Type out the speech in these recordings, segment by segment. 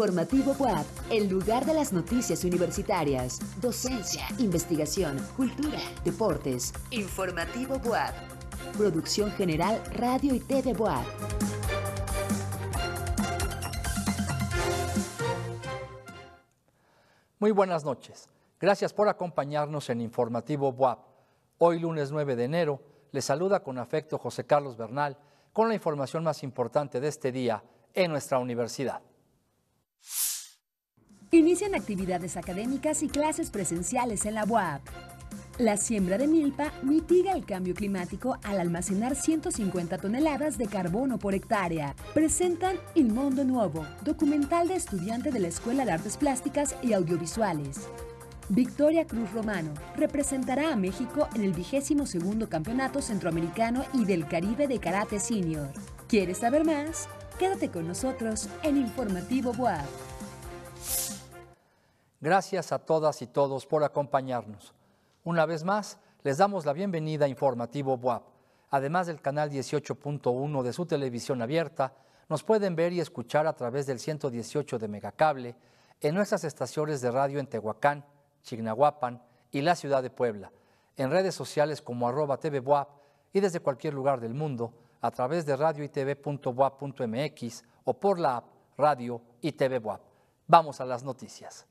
Informativo WAP, el lugar de las noticias universitarias, docencia, investigación, cultura, deportes. Informativo WAP. Producción General Radio y TV WAP. Muy buenas noches. Gracias por acompañarnos en Informativo WAP. Hoy lunes 9 de enero, le saluda con afecto José Carlos Bernal con la información más importante de este día en nuestra universidad. Inician actividades académicas y clases presenciales en la UAP. La siembra de milpa mitiga el cambio climático al almacenar 150 toneladas de carbono por hectárea. Presentan El Mundo Nuevo, documental de estudiante de la Escuela de Artes Plásticas y Audiovisuales. Victoria Cruz Romano representará a México en el vigésimo segundo Campeonato Centroamericano y del Caribe de Karate Senior. ¿Quieres saber más? Quédate con nosotros en Informativo WAP. Gracias a todas y todos por acompañarnos. Una vez más, les damos la bienvenida a Informativo WAP. Además del canal 18.1 de su televisión abierta, nos pueden ver y escuchar a través del 118 de Megacable en nuestras estaciones de radio en Tehuacán, Chignahuapan y la ciudad de Puebla, en redes sociales como arroba tvbuap y desde cualquier lugar del mundo a través de radio o por la app Radio y TV Vamos a las noticias.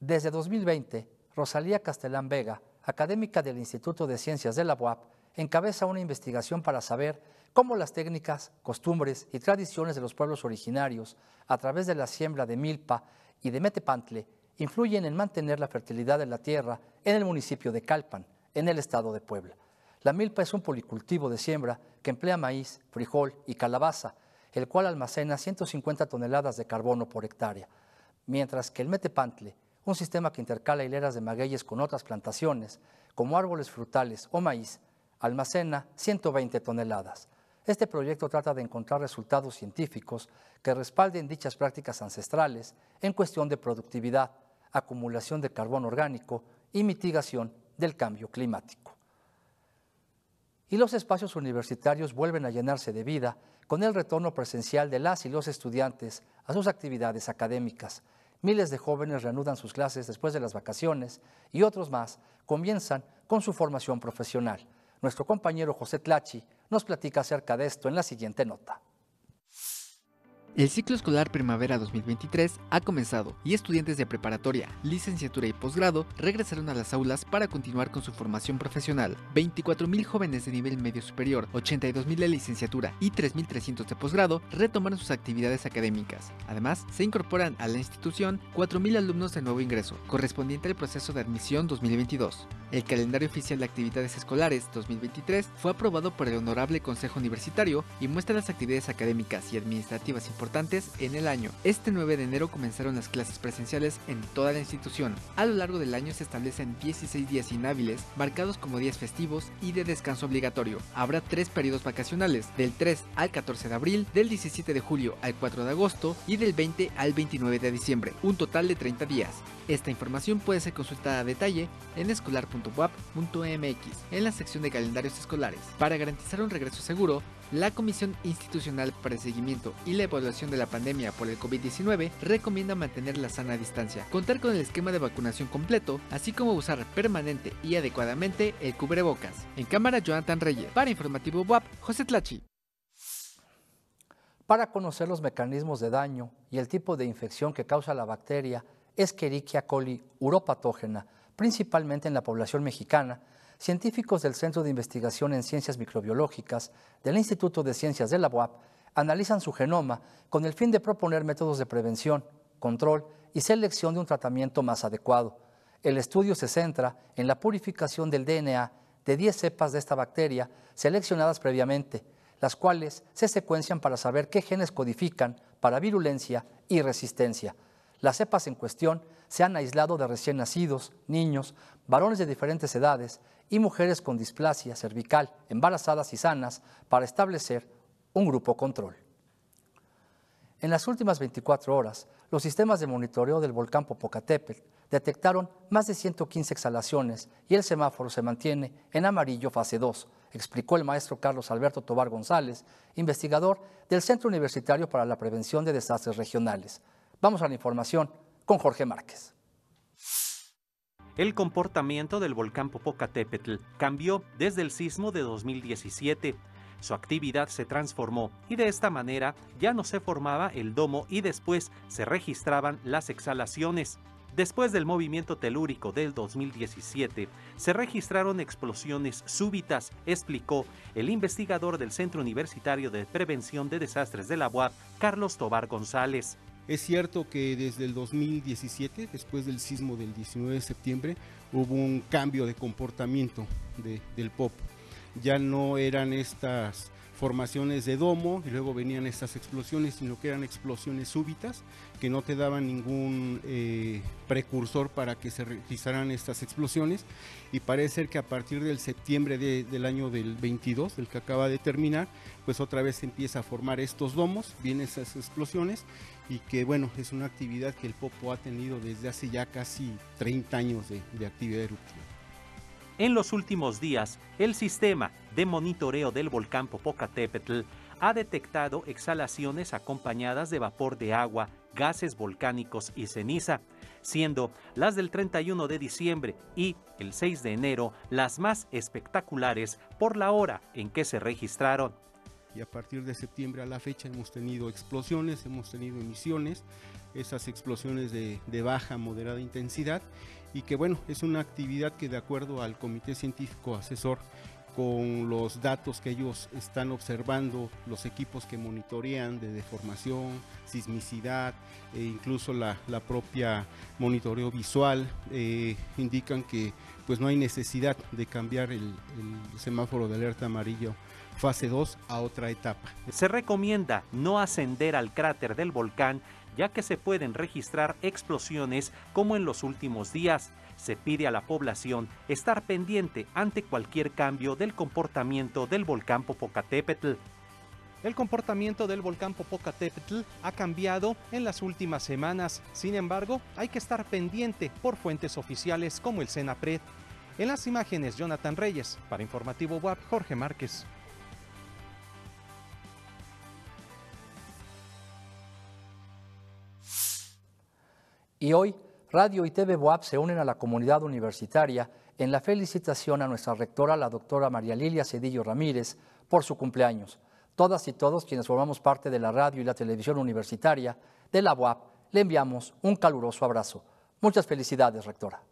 Desde 2020, Rosalía Castellán Vega, académica del Instituto de Ciencias de la UAP, encabeza una investigación para saber cómo las técnicas, costumbres y tradiciones de los pueblos originarios, a través de la siembra de milpa y de metepantle, influyen en mantener la fertilidad de la tierra en el municipio de Calpan, en el estado de Puebla. La milpa es un policultivo de siembra que emplea maíz, frijol y calabaza, el cual almacena 150 toneladas de carbono por hectárea, mientras que el metepantle, un sistema que intercala hileras de magueyes con otras plantaciones, como árboles frutales o maíz, almacena 120 toneladas. Este proyecto trata de encontrar resultados científicos que respalden dichas prácticas ancestrales en cuestión de productividad, acumulación de carbono orgánico y mitigación del cambio climático. Y los espacios universitarios vuelven a llenarse de vida con el retorno presencial de las y los estudiantes a sus actividades académicas. Miles de jóvenes reanudan sus clases después de las vacaciones y otros más comienzan con su formación profesional. Nuestro compañero José Tlachi nos platica acerca de esto en la siguiente nota. El ciclo escolar primavera 2023 ha comenzado y estudiantes de preparatoria, licenciatura y posgrado regresaron a las aulas para continuar con su formación profesional. 24.000 jóvenes de nivel medio superior, 82.000 de licenciatura y 3.300 de posgrado retomaron sus actividades académicas. Además, se incorporan a la institución 4.000 alumnos de nuevo ingreso, correspondiente al proceso de admisión 2022. El calendario oficial de actividades escolares 2023 fue aprobado por el Honorable Consejo Universitario y muestra las actividades académicas y administrativas importantes en el año. Este 9 de enero comenzaron las clases presenciales en toda la institución. A lo largo del año se establecen 16 días inhábiles, marcados como días festivos y de descanso obligatorio. Habrá tres periodos vacacionales, del 3 al 14 de abril, del 17 de julio al 4 de agosto y del 20 al 29 de diciembre, un total de 30 días. Esta información puede ser consultada a detalle en escolar.wap.mx en la sección de calendarios escolares. Para garantizar un regreso seguro, la Comisión Institucional para el Seguimiento y la Evaluación de la Pandemia por el COVID-19 recomienda mantener la sana distancia, contar con el esquema de vacunación completo, así como usar permanente y adecuadamente el cubrebocas. En cámara, Jonathan Reyes. Para Informativo WAP, José Tlachi. Para conocer los mecanismos de daño y el tipo de infección que causa la bacteria Escherichia coli uropatógena, principalmente en la población mexicana, científicos del Centro de Investigación en Ciencias Microbiológicas del Instituto de Ciencias de la UAP analizan su genoma con el fin de proponer métodos de prevención, control y selección de un tratamiento más adecuado. El estudio se centra en la purificación del DNA de 10 cepas de esta bacteria seleccionadas previamente, las cuales se secuencian para saber qué genes codifican para virulencia y resistencia. Las cepas en cuestión se han aislado de recién nacidos, niños, varones de diferentes edades y mujeres con displasia cervical, embarazadas y sanas, para establecer un grupo control. En las últimas 24 horas, los sistemas de monitoreo del volcán Popocatépetl detectaron más de 115 exhalaciones y el semáforo se mantiene en amarillo fase 2, explicó el maestro Carlos Alberto Tobar González, investigador del Centro Universitario para la Prevención de Desastres Regionales. Vamos a la información con Jorge Márquez. El comportamiento del volcán Popocatépetl cambió desde el sismo de 2017. Su actividad se transformó y de esta manera ya no se formaba el domo y después se registraban las exhalaciones. Después del movimiento telúrico del 2017, se registraron explosiones súbitas, explicó el investigador del Centro Universitario de Prevención de Desastres de la UAP, Carlos Tobar González. Es cierto que desde el 2017, después del sismo del 19 de septiembre, hubo un cambio de comportamiento del POP. Ya no eran estas formaciones de domo y luego venían estas explosiones, sino que eran explosiones súbitas que no te daban ningún eh, precursor para que se registraran estas explosiones y parece ser que a partir del septiembre del año del 22, el que acaba de terminar, pues otra vez empieza a formar estos domos, vienen esas explosiones y que bueno, es una actividad que el Popo ha tenido desde hace ya casi 30 años de, de actividad eruptiva. En los últimos días, el sistema de monitoreo del volcán Popocatépetl ha detectado exhalaciones acompañadas de vapor de agua, gases volcánicos y ceniza, siendo las del 31 de diciembre y el 6 de enero las más espectaculares por la hora en que se registraron. Y a partir de septiembre a la fecha hemos tenido explosiones, hemos tenido emisiones, esas explosiones de, de baja, moderada intensidad y que bueno, es una actividad que de acuerdo al Comité Científico Asesor con los datos que ellos están observando, los equipos que monitorean de deformación, sismicidad e incluso la, propia monitoreo visual, eh, indican que pues no hay necesidad de cambiar el, el semáforo de alerta amarillo fase 2 a otra etapa. Se recomienda no ascender al cráter del volcán ya que se pueden registrar explosiones como en los últimos días. Se pide a la población estar pendiente ante cualquier cambio del comportamiento del volcán Popocatépetl. El comportamiento del volcán Popocatépetl ha cambiado en las últimas semanas. Sin embargo, hay que estar pendiente por fuentes oficiales como el Senapred. En las imágenes, Jonathan Reyes. Para Informativo WAP, Jorge Márquez. Y hoy, Radio y TV Boab se unen a la comunidad universitaria en la felicitación a nuestra rectora, la doctora María Lilia Cedillo Ramírez, por su cumpleaños. Todas y todos quienes formamos parte de la radio y la televisión universitaria de la UAP, le enviamos un caluroso abrazo. Muchas felicidades, rectora.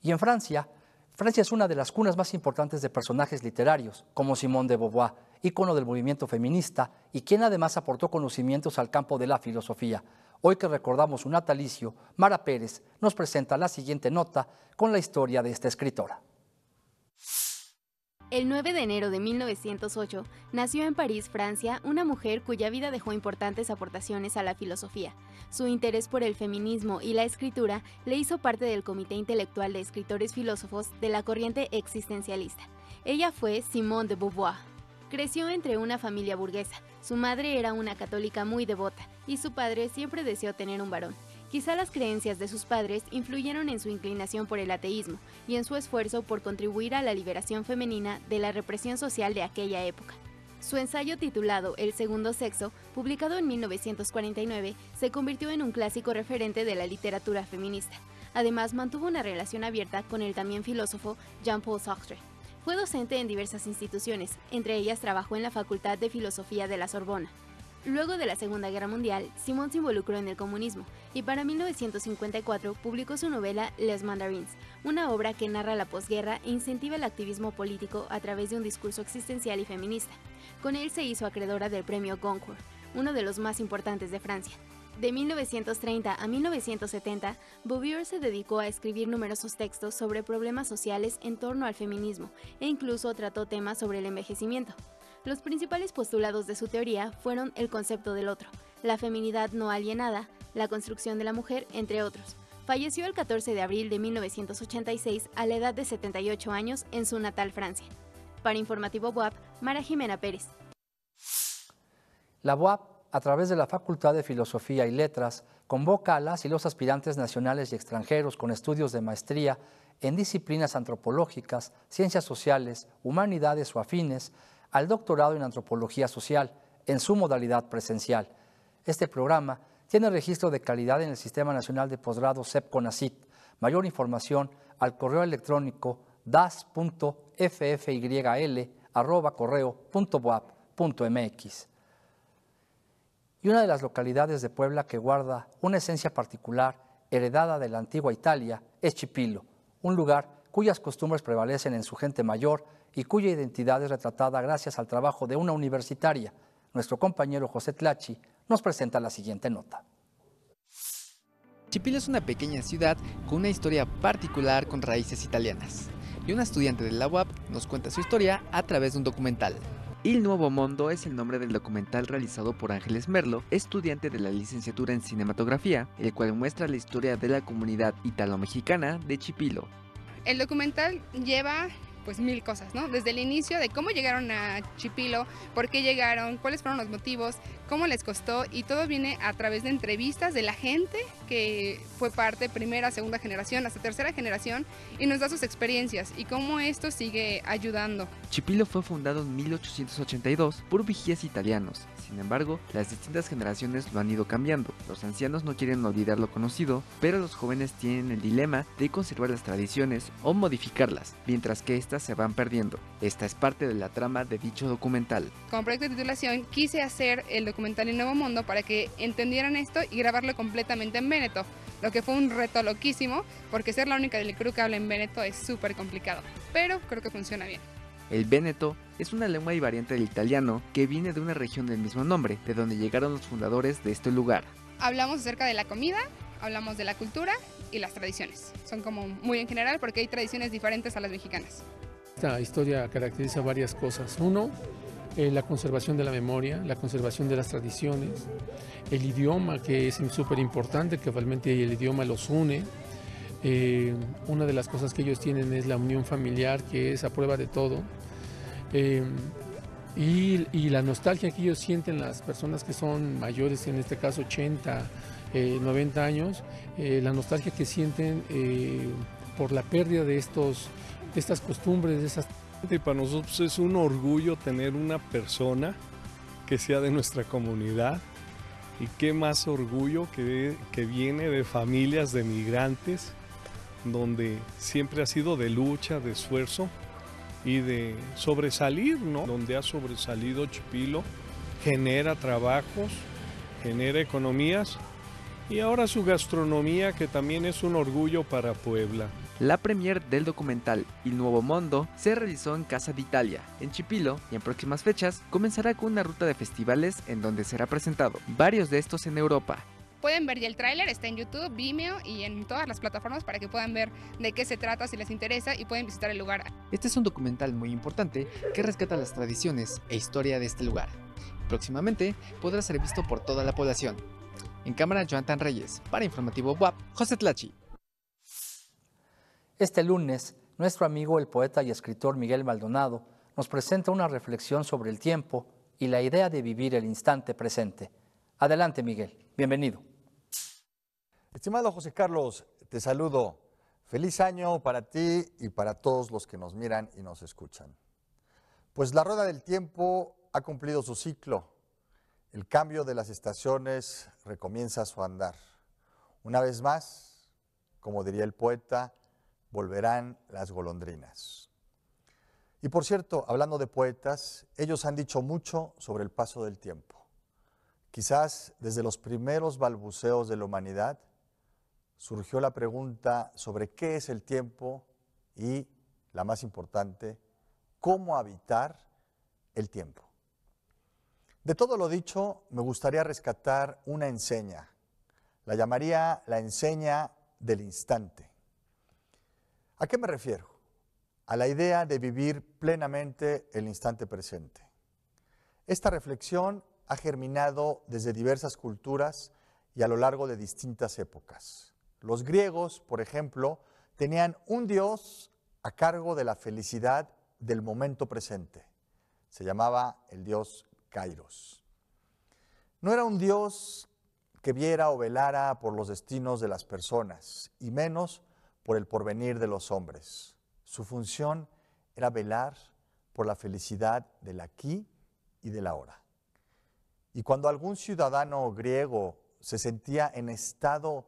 Y en Francia, Francia es una de las cunas más importantes de personajes literarios, como Simone de Beauvoir, ícono del movimiento feminista y quien además aportó conocimientos al campo de la filosofía. Hoy que recordamos su natalicio, Mara Pérez nos presenta la siguiente nota con la historia de esta escritora. El 9 de enero de 1908 nació en París, Francia, una mujer cuya vida dejó importantes aportaciones a la filosofía. Su interés por el feminismo y la escritura le hizo parte del Comité Intelectual de Escritores Filósofos de la corriente existencialista. Ella fue Simone de Beauvoir. Creció entre una familia burguesa. Su madre era una católica muy devota y su padre siempre deseó tener un varón. Quizá las creencias de sus padres influyeron en su inclinación por el ateísmo y en su esfuerzo por contribuir a la liberación femenina de la represión social de aquella época. Su ensayo titulado El segundo sexo, publicado en 1949, se convirtió en un clásico referente de la literatura feminista. Además, mantuvo una relación abierta con el también filósofo Jean-Paul Sartre. Fue docente en diversas instituciones, entre ellas trabajó en la Facultad de Filosofía de la Sorbona. Luego de la Segunda Guerra Mundial, Simón se involucró en el comunismo y para 1954 publicó su novela Les Mandarins, una obra que narra la posguerra e incentiva el activismo político a través de un discurso existencial y feminista. Con él se hizo acreedora del premio Goncourt, uno de los más importantes de Francia. De 1930 a 1970, Bouvier se dedicó a escribir numerosos textos sobre problemas sociales en torno al feminismo e incluso trató temas sobre el envejecimiento. Los principales postulados de su teoría fueron el concepto del otro, la feminidad no alienada, la construcción de la mujer, entre otros. Falleció el 14 de abril de 1986 a la edad de 78 años en su natal Francia. Para Informativo WAP, Mara Jimena Pérez. La WAP a través de la Facultad de Filosofía y Letras, convoca a las y los aspirantes nacionales y extranjeros con estudios de maestría en disciplinas antropológicas, ciencias sociales, humanidades o afines al doctorado en antropología social en su modalidad presencial. Este programa tiene registro de calidad en el Sistema Nacional de Posgrado CEPCONACIT. Mayor información al correo electrónico das.ffyl.correo.boap.mx. Y una de las localidades de Puebla que guarda una esencia particular heredada de la antigua Italia es Chipilo, un lugar cuyas costumbres prevalecen en su gente mayor y cuya identidad es retratada gracias al trabajo de una universitaria. Nuestro compañero José Tlachi nos presenta la siguiente nota. Chipilo es una pequeña ciudad con una historia particular con raíces italianas. Y una estudiante de la UAP nos cuenta su historia a través de un documental. Il Nuevo Mundo es el nombre del documental realizado por Ángeles Merlo, estudiante de la licenciatura en cinematografía, el cual muestra la historia de la comunidad italo-mexicana de Chipilo. El documental lleva pues mil cosas, ¿no? Desde el inicio de cómo llegaron a Chipilo, por qué llegaron, cuáles fueron los motivos, cómo les costó y todo viene a través de entrevistas de la gente que fue parte primera, segunda generación, hasta tercera generación y nos da sus experiencias y cómo esto sigue ayudando. Chipilo fue fundado en 1882 por vigías italianos. Sin embargo, las distintas generaciones lo han ido cambiando. Los ancianos no quieren olvidar lo conocido, pero los jóvenes tienen el dilema de conservar las tradiciones o modificarlas, mientras que estas se van perdiendo. Esta es parte de la trama de dicho documental. Como proyecto de titulación quise hacer el documental en Nuevo Mundo para que entendieran esto y grabarlo completamente en Veneto, lo que fue un reto loquísimo, porque ser la única del crew que habla en Veneto es súper complicado, pero creo que funciona bien. El Veneto es una lengua y variante del italiano que viene de una región del mismo nombre, de donde llegaron los fundadores de este lugar. Hablamos acerca de la comida, hablamos de la cultura y las tradiciones. Son como muy en general porque hay tradiciones diferentes a las mexicanas. Esta historia caracteriza varias cosas. Uno, eh, la conservación de la memoria, la conservación de las tradiciones, el idioma que es súper importante, que realmente el idioma los une. Eh, una de las cosas que ellos tienen es la unión familiar, que es a prueba de todo. Eh, y, la nostalgia que ellos sienten las personas que son mayores, en este caso 80, 90 años, la nostalgia que sienten por la pérdida de estos estas costumbres, de esas... Y para nosotros es un orgullo tener una persona que sea de nuestra comunidad y qué más orgullo que, que viene de familias de migrantes donde siempre ha sido de lucha, de esfuerzo y de sobresalir, ¿no? Donde ha sobresalido Chipilo, genera trabajos, genera economías y ahora su gastronomía que también es un orgullo para Puebla. La premier del documental Il Nuevo Mundo se realizó en Casa d'Italia, en Chipilo, y en próximas fechas comenzará con una ruta de festivales en donde será presentado, varios de estos en Europa. Pueden ver ya el tráiler, está en YouTube, Vimeo y en todas las plataformas para que puedan ver de qué se trata si les interesa y pueden visitar el lugar. Este es un documental muy importante que rescata las tradiciones e historia de este lugar. Próximamente podrá ser visto por toda la población. En cámara, Jonathan Reyes. Para Informativo WAP, José Tlachi. Este lunes, nuestro amigo el poeta y escritor Miguel Maldonado nos presenta una reflexión sobre el tiempo y la idea de vivir el instante presente. Adelante, Miguel. Bienvenido. Estimado José Carlos, te saludo. Feliz año para ti y para todos los que nos miran y nos escuchan. Pues la rueda del tiempo ha cumplido su ciclo. El cambio de las estaciones recomienza su andar. Una vez más, como diría el poeta, volverán las golondrinas. Y por cierto, hablando de poetas, ellos han dicho mucho sobre el paso del tiempo. Quizás desde los primeros balbuceos de la humanidad surgió la pregunta sobre qué es el tiempo y, la más importante, cómo habitar el tiempo. De todo lo dicho, me gustaría rescatar una enseña. La llamaría la enseña del instante. ¿A qué me refiero? A la idea de vivir plenamente el instante presente. Esta reflexión ha germinado desde diversas culturas y a lo largo de distintas épocas. Los griegos, por ejemplo, tenían un dios a cargo de la felicidad del momento presente. Se llamaba el dios Kairos. No era un Dios que viera o velara por los destinos de las personas, y menos por el porvenir de los hombres. Su función era velar por la felicidad del aquí y del ahora. Y cuando algún ciudadano griego se sentía en estado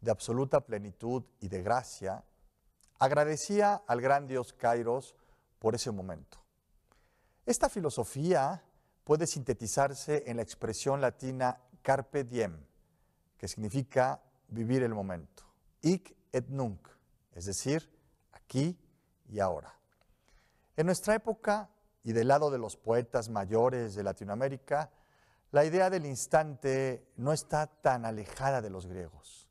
de absoluta plenitud y de gracia, agradecía al gran dios Kairos por ese momento. Esta filosofía puede sintetizarse en la expresión latina carpe diem, que significa vivir el momento, hic et nunc, es decir, aquí y ahora. En nuestra época y del lado de los poetas mayores de Latinoamérica, la idea del instante no está tan alejada de los griegos.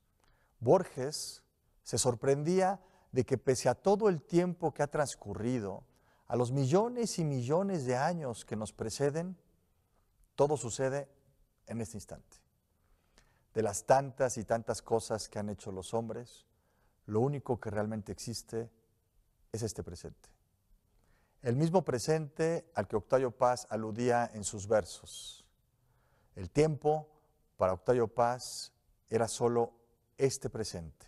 Borges se sorprendía de que pese a todo el tiempo que ha transcurrido, a los millones y millones de años que nos preceden, todo sucede en este instante. De las tantas y tantas cosas que han hecho los hombres, lo único que realmente existe es este presente. El mismo presente al que Octavio Paz aludía en sus versos. El tiempo para Octavio Paz era solo este presente,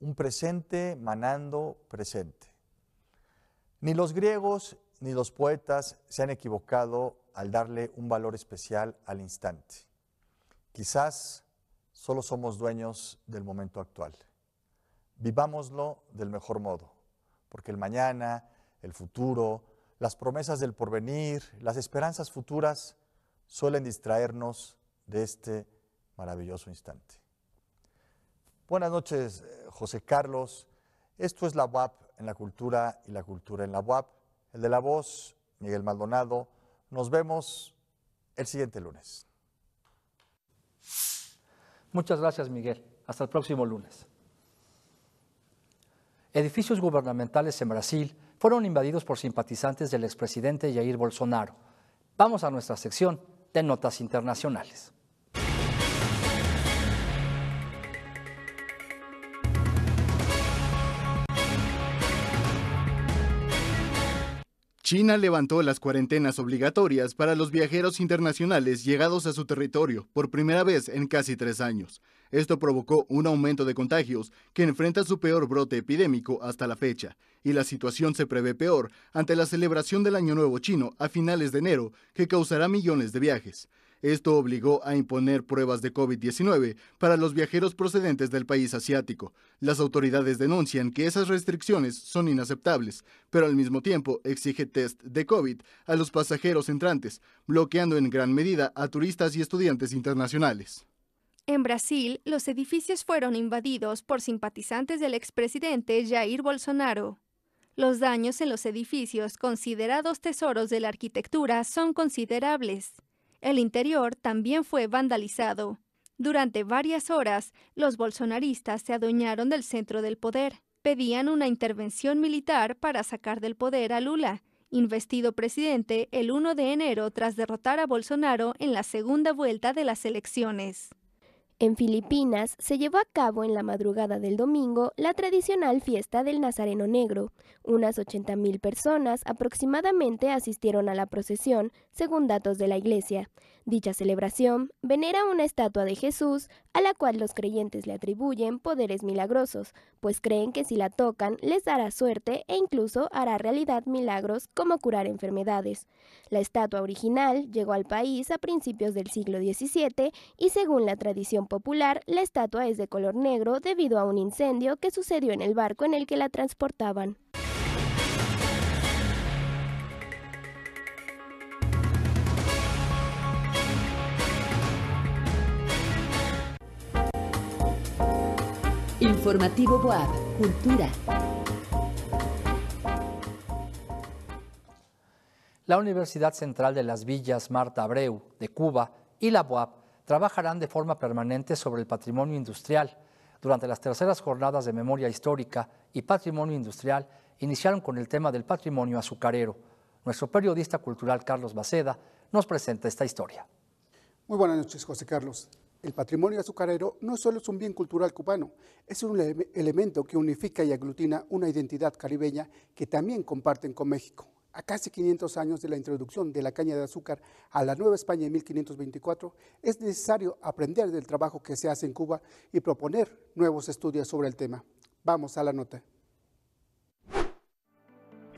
un presente manando presente. Ni los griegos ni los poetas se han equivocado al darle un valor especial al instante. Quizás solo somos dueños del momento actual. Vivámoslo del mejor modo, porque el mañana, el futuro, las promesas del porvenir, las esperanzas futuras suelen distraernos de este maravilloso instante. Buenas noches, eh, José Carlos. Esto es la UAP en la cultura y la cultura en la UAP. El de la voz, Miguel Maldonado. Nos vemos el siguiente lunes. Muchas gracias, Miguel. Hasta el próximo lunes. Edificios gubernamentales en Brasil fueron invadidos por simpatizantes del expresidente Jair Bolsonaro. Vamos a nuestra sección de notas internacionales. China levantó las cuarentenas obligatorias para los viajeros internacionales llegados a su territorio por primera vez en casi tres años. Esto provocó un aumento de contagios que enfrenta su peor brote epidémico hasta la fecha, y la situación se prevé peor ante la celebración del Año Nuevo chino a finales de enero, que causará millones de viajes. Esto obligó a imponer pruebas de COVID-19 para los viajeros procedentes del país asiático. Las autoridades denuncian que esas restricciones son inaceptables, pero al mismo tiempo exige test de COVID a los pasajeros entrantes, bloqueando en gran medida a turistas y estudiantes internacionales. En Brasil, los edificios fueron invadidos por simpatizantes del expresidente Jair Bolsonaro. Los daños en los edificios, considerados tesoros de la arquitectura, son considerables. El interior también fue vandalizado. Durante varias horas, los bolsonaristas se adueñaron del centro del poder. Pedían una intervención militar para sacar del poder a Lula, investido presidente el 1 de enero tras derrotar a Bolsonaro en la segunda vuelta de las elecciones. En Filipinas se llevó a cabo en la madrugada del domingo la tradicional fiesta del Nazareno Negro. Unas 80.000 personas aproximadamente asistieron a la procesión, según datos de la iglesia. Dicha celebración venera una estatua de Jesús a la cual los creyentes le atribuyen poderes milagrosos, pues creen que si la tocan les dará suerte e incluso hará realidad milagros como curar enfermedades. La estatua original llegó al país a principios del siglo XVII y según la tradición popular, la estatua es de color negro debido a un incendio que sucedió en el barco en el que la transportaban. Informativo Boab, Cultura. La Universidad Central de las Villas Marta Abreu de Cuba y la BOAP trabajarán de forma permanente sobre el patrimonio industrial. Durante las terceras jornadas de memoria histórica y patrimonio industrial iniciaron con el tema del patrimonio azucarero. Nuestro periodista cultural Carlos Baceda nos presenta esta historia. Muy buenas noches, José Carlos. El patrimonio azucarero no solo es un bien cultural cubano, es un elemento que unifica y aglutina una identidad caribeña que también comparten con México. A casi 500 años de la introducción de la caña de azúcar a la Nueva España en 1524, es necesario aprender del trabajo que se hace en Cuba y proponer nuevos estudios sobre el tema. Vamos a la nota.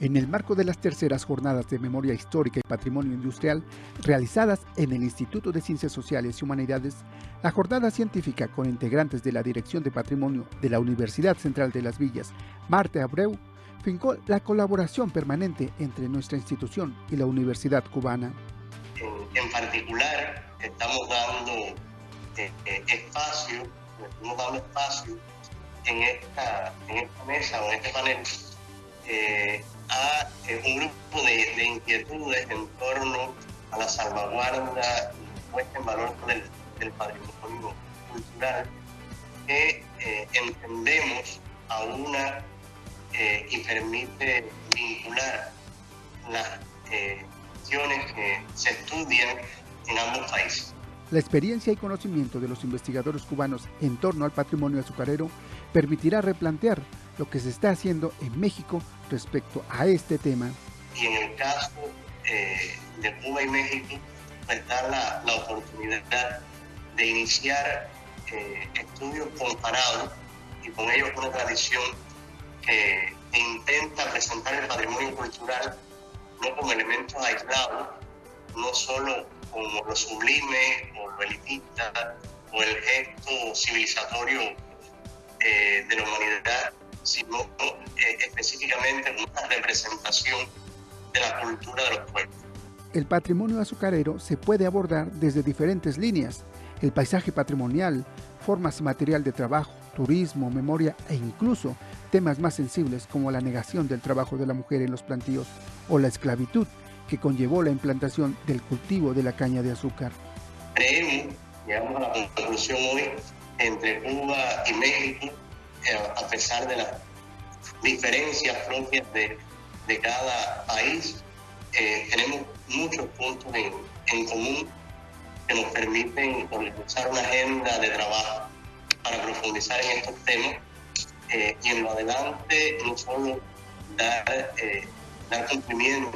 En el marco de las terceras jornadas de memoria histórica y patrimonio industrial realizadas en el Instituto de Ciencias Sociales y Humanidades, la jornada científica con integrantes de la Dirección de Patrimonio de la Universidad Central de las Villas, Marte Abreu, la colaboración permanente entre nuestra institución y la Universidad Cubana. En, particular, estamos dando eh, eh, espacio, estamos dando espacio en esta, en esta mesa o en este panel eh, a un grupo de, inquietudes en torno a la salvaguarda y puesta en valor del, patrimonio cultural que entendemos a una eh, y permite vincular las eh, acciones que se estudian en ambos países. La experiencia y conocimiento de los investigadores cubanos en torno al patrimonio azucarero permitirá replantear lo que se está haciendo en México respecto a este tema. Y en el caso eh, de Cuba y México, pues da la, la oportunidad de iniciar eh, estudios comparados y con ellos una tradición que intenta presentar el patrimonio cultural no como elementos aislados, no solo como lo sublime o lo elitista o el gesto civilizatorio eh, de la humanidad, sino eh, específicamente una representación de la cultura de los pueblos. El patrimonio azucarero se puede abordar desde diferentes líneas, el paisaje patrimonial, formas y material de trabajo, turismo, memoria e incluso temas más sensibles como la negación del trabajo de la mujer en los plantíos o la esclavitud que conllevó la implantación del cultivo de la caña de azúcar. Creemos, llegamos a la conclusión hoy, entre Cuba y México, a pesar de las diferencias propias de, de cada país, eh, tenemos muchos puntos en, en, común que nos permiten organizar una agenda de trabajo para profundizar en estos temas eh, y en lo adelante no solo dar, eh, dar cumplimiento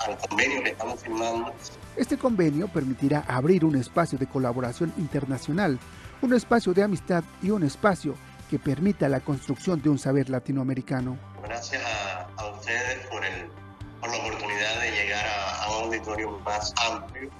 al convenio que estamos firmando. Este convenio permitirá abrir un espacio de colaboración internacional, un espacio de amistad y un espacio que permita la construcción de un saber latinoamericano. Gracias a, ustedes por, el, por, la oportunidad de llegar a, un auditorio más amplio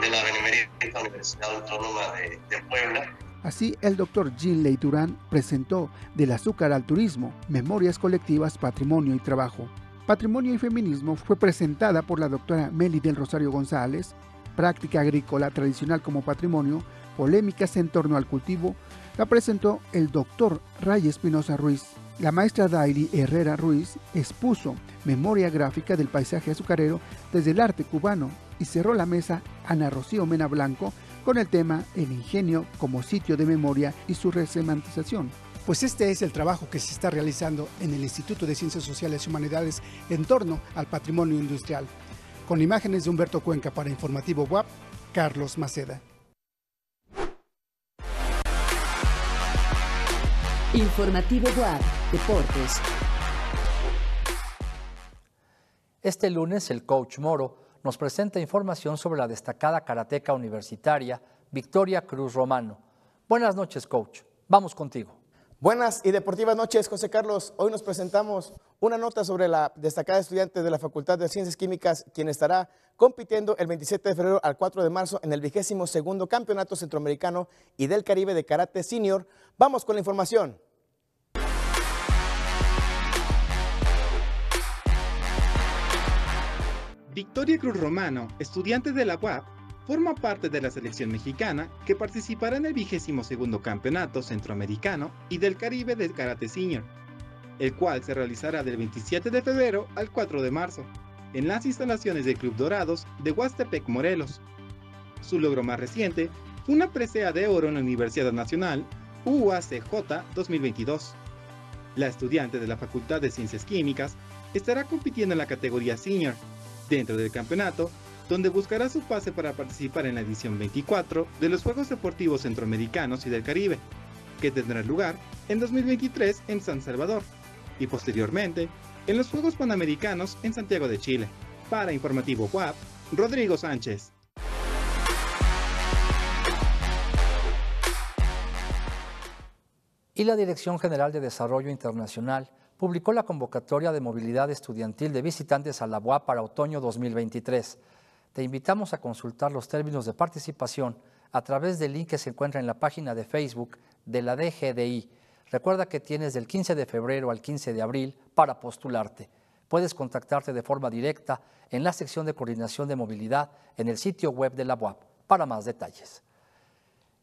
de la Benemérita Universidad Autónoma de, de Puebla. Así, el doctor Jean Ley Durán presentó Del azúcar al turismo, Memorias colectivas, Patrimonio y Trabajo. Patrimonio y Feminismo fue presentada por la doctora Meli del Rosario González, Práctica Agrícola Tradicional como Patrimonio, Polémicas en torno al cultivo, la presentó el doctor Ray Espinosa Ruiz. La maestra Daily Herrera Ruiz expuso memoria gráfica del paisaje azucarero desde el arte cubano y cerró la mesa Ana Rocío Mena Blanco con el tema El ingenio como sitio de memoria y su resemantización. Pues este es el trabajo que se está realizando en el Instituto de Ciencias Sociales y Humanidades en torno al patrimonio industrial. Con imágenes de Humberto Cuenca para Informativo WAP, Carlos Maceda. Informativo WAP, Deportes. Este lunes el coach Moro nos presenta información sobre la destacada karateca universitaria Victoria Cruz Romano. Buenas noches, coach. Vamos contigo. Buenas y deportivas noches, José Carlos. Hoy nos presentamos una nota sobre la destacada estudiante de la Facultad de Ciencias Químicas, quien estará compitiendo el 27 de febrero al 4 de marzo en el vigésimo segundo Campeonato Centroamericano y del Caribe de Karate Senior. Vamos con la información. Victoria Cruz Romano, estudiante de la UAP, forma parte de la selección mexicana que participará en el vigésimo segundo Campeonato Centroamericano y del Caribe del Karate Senior, el cual se realizará del 27 de febrero al 4 de marzo, en las instalaciones del Club Dorados de Huastepec, Morelos. Su logro más reciente fue una presea de oro en la Universidad Nacional UACJ 2022. La estudiante de la Facultad de Ciencias Químicas estará compitiendo en la categoría Senior, dentro del campeonato, donde buscará su pase para participar en la edición 24 de los Juegos Deportivos Centroamericanos y del Caribe, que tendrá lugar en 2023 en San Salvador, y posteriormente en los Juegos Panamericanos en Santiago de Chile. Para Informativo WAP, Rodrigo Sánchez. Y la Dirección General de Desarrollo Internacional publicó la convocatoria de movilidad estudiantil de visitantes a la UAP para otoño 2023. Te invitamos a consultar los términos de participación a través del link que se encuentra en la página de Facebook de la DGDI. Recuerda que tienes del 15 de febrero al 15 de abril para postularte. Puedes contactarte de forma directa en la sección de coordinación de movilidad en el sitio web de la UAP para más detalles.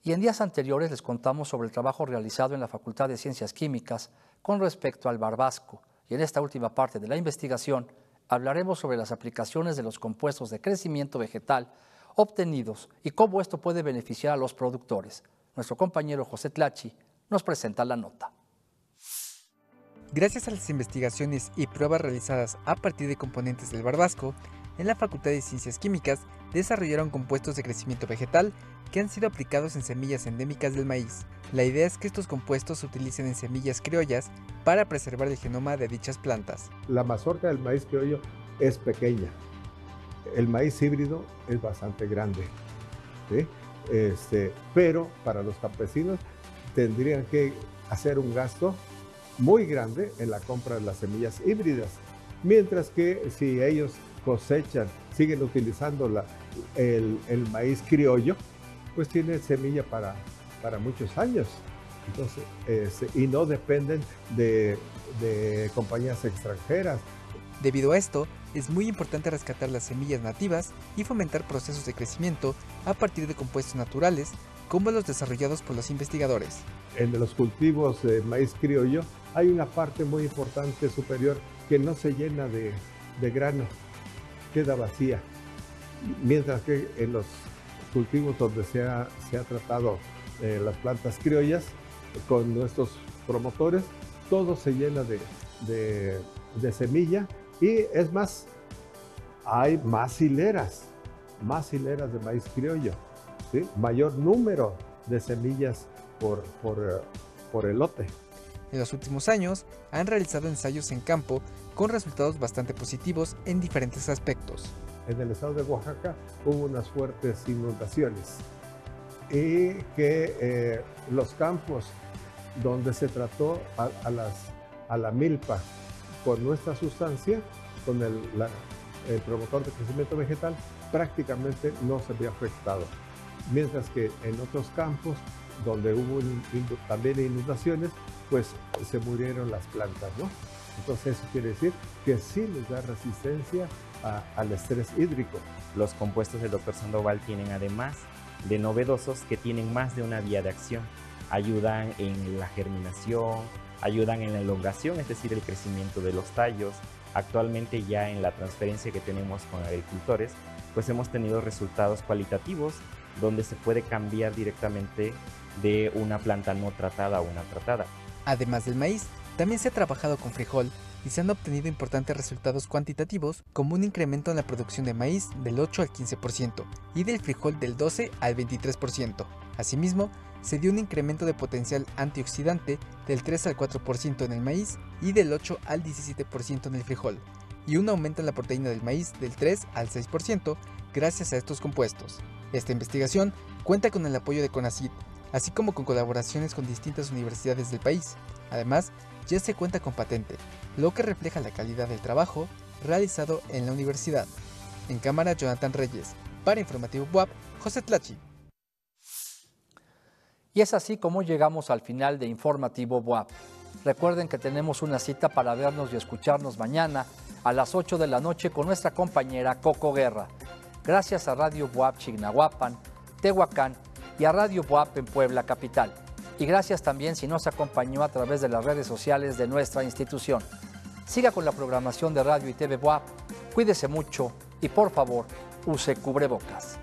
Y en días anteriores les contamos sobre el trabajo realizado en la Facultad de Ciencias Químicas con respecto al barbasco. Y en esta última parte de la investigación hablaremos sobre las aplicaciones de los compuestos de crecimiento vegetal obtenidos y cómo esto puede beneficiar a los productores. Nuestro compañero José Tlachi nos presenta la nota. Gracias a las investigaciones y pruebas realizadas a partir de componentes del barbasco, en la Facultad de Ciencias Químicas desarrollaron compuestos de crecimiento vegetal que han sido aplicados en semillas endémicas del maíz. La idea es que estos compuestos se utilicen en semillas criollas para preservar el genoma de dichas plantas. La mazorca del maíz criollo es pequeña. El maíz híbrido es bastante grande. Este, pero para los campesinos tendrían que hacer un gasto muy grande en la compra de las semillas híbridas. Mientras que si ellos cosechan, siguen utilizando la, el, maíz criollo, pues tiene semilla para, para muchos años. Entonces, y no dependen de, de compañías extranjeras. Debido a esto, es muy importante rescatar las semillas nativas y fomentar procesos de crecimiento a partir de compuestos naturales, como los desarrollados por los investigadores. En los cultivos de maíz criollo hay una parte muy importante superior que no se llena de, de grano, queda vacía. Mientras que en los cultivos donde se ha, se ha tratado eh, las plantas criollas, con nuestros promotores, todo se llena de, de, semilla y es más, hay más hileras, más hileras de maíz criollo, mayor número de semillas por, por, eh, por elote. En los últimos años han realizado ensayos en campo con resultados bastante positivos en diferentes aspectos. En el estado de Oaxaca hubo unas fuertes inundaciones y que eh, los campos donde se trató a, la milpa con nuestra sustancia, con el, el promotor de crecimiento vegetal, prácticamente no se había afectado. Mientras que en otros campos donde hubo también inundaciones, pues se murieron las plantas, ¿no? Entonces eso quiere decir que sí les da resistencia al estrés hídrico. Los compuestos del Dr. Sandoval tienen además de novedosos que tienen más de una vía de acción. Ayudan en la germinación, ayudan en la elongación, es decir, el crecimiento de los tallos. Actualmente ya en la transferencia que tenemos con agricultores, pues hemos tenido resultados cualitativos donde se puede cambiar directamente de una planta no tratada a una tratada. Además del maíz, también se ha trabajado con frijol y se han obtenido importantes resultados cuantitativos como un incremento en la producción de maíz del 8 al 15% y del frijol del 12 al 23%. Asimismo, se dio un incremento de potencial antioxidante del 3 al 4% en el maíz y del 8 al 17% en el frijol, y un aumento en la proteína del maíz del 3 al 6% gracias a estos compuestos. Esta investigación cuenta con el apoyo de CONACYT, así como con colaboraciones con distintas universidades del país. Además, ya se cuenta con patente, lo que refleja la calidad del trabajo realizado en la universidad. En cámara, Jonathan Reyes. Para Informativo WAP, José Tlachi. Y es así como llegamos al final de Informativo WAP. Recuerden que tenemos una cita para vernos y escucharnos mañana a las 8 de la noche con nuestra compañera Coco Guerra. Gracias a Radio WAP Chignahuapan, Tehuacán y a Radio WAP en Puebla Capital. Y gracias también si nos acompañó a través de las redes sociales de nuestra institución. Siga con la programación de Radio y TV WAP, cuídese mucho y por favor use cubrebocas.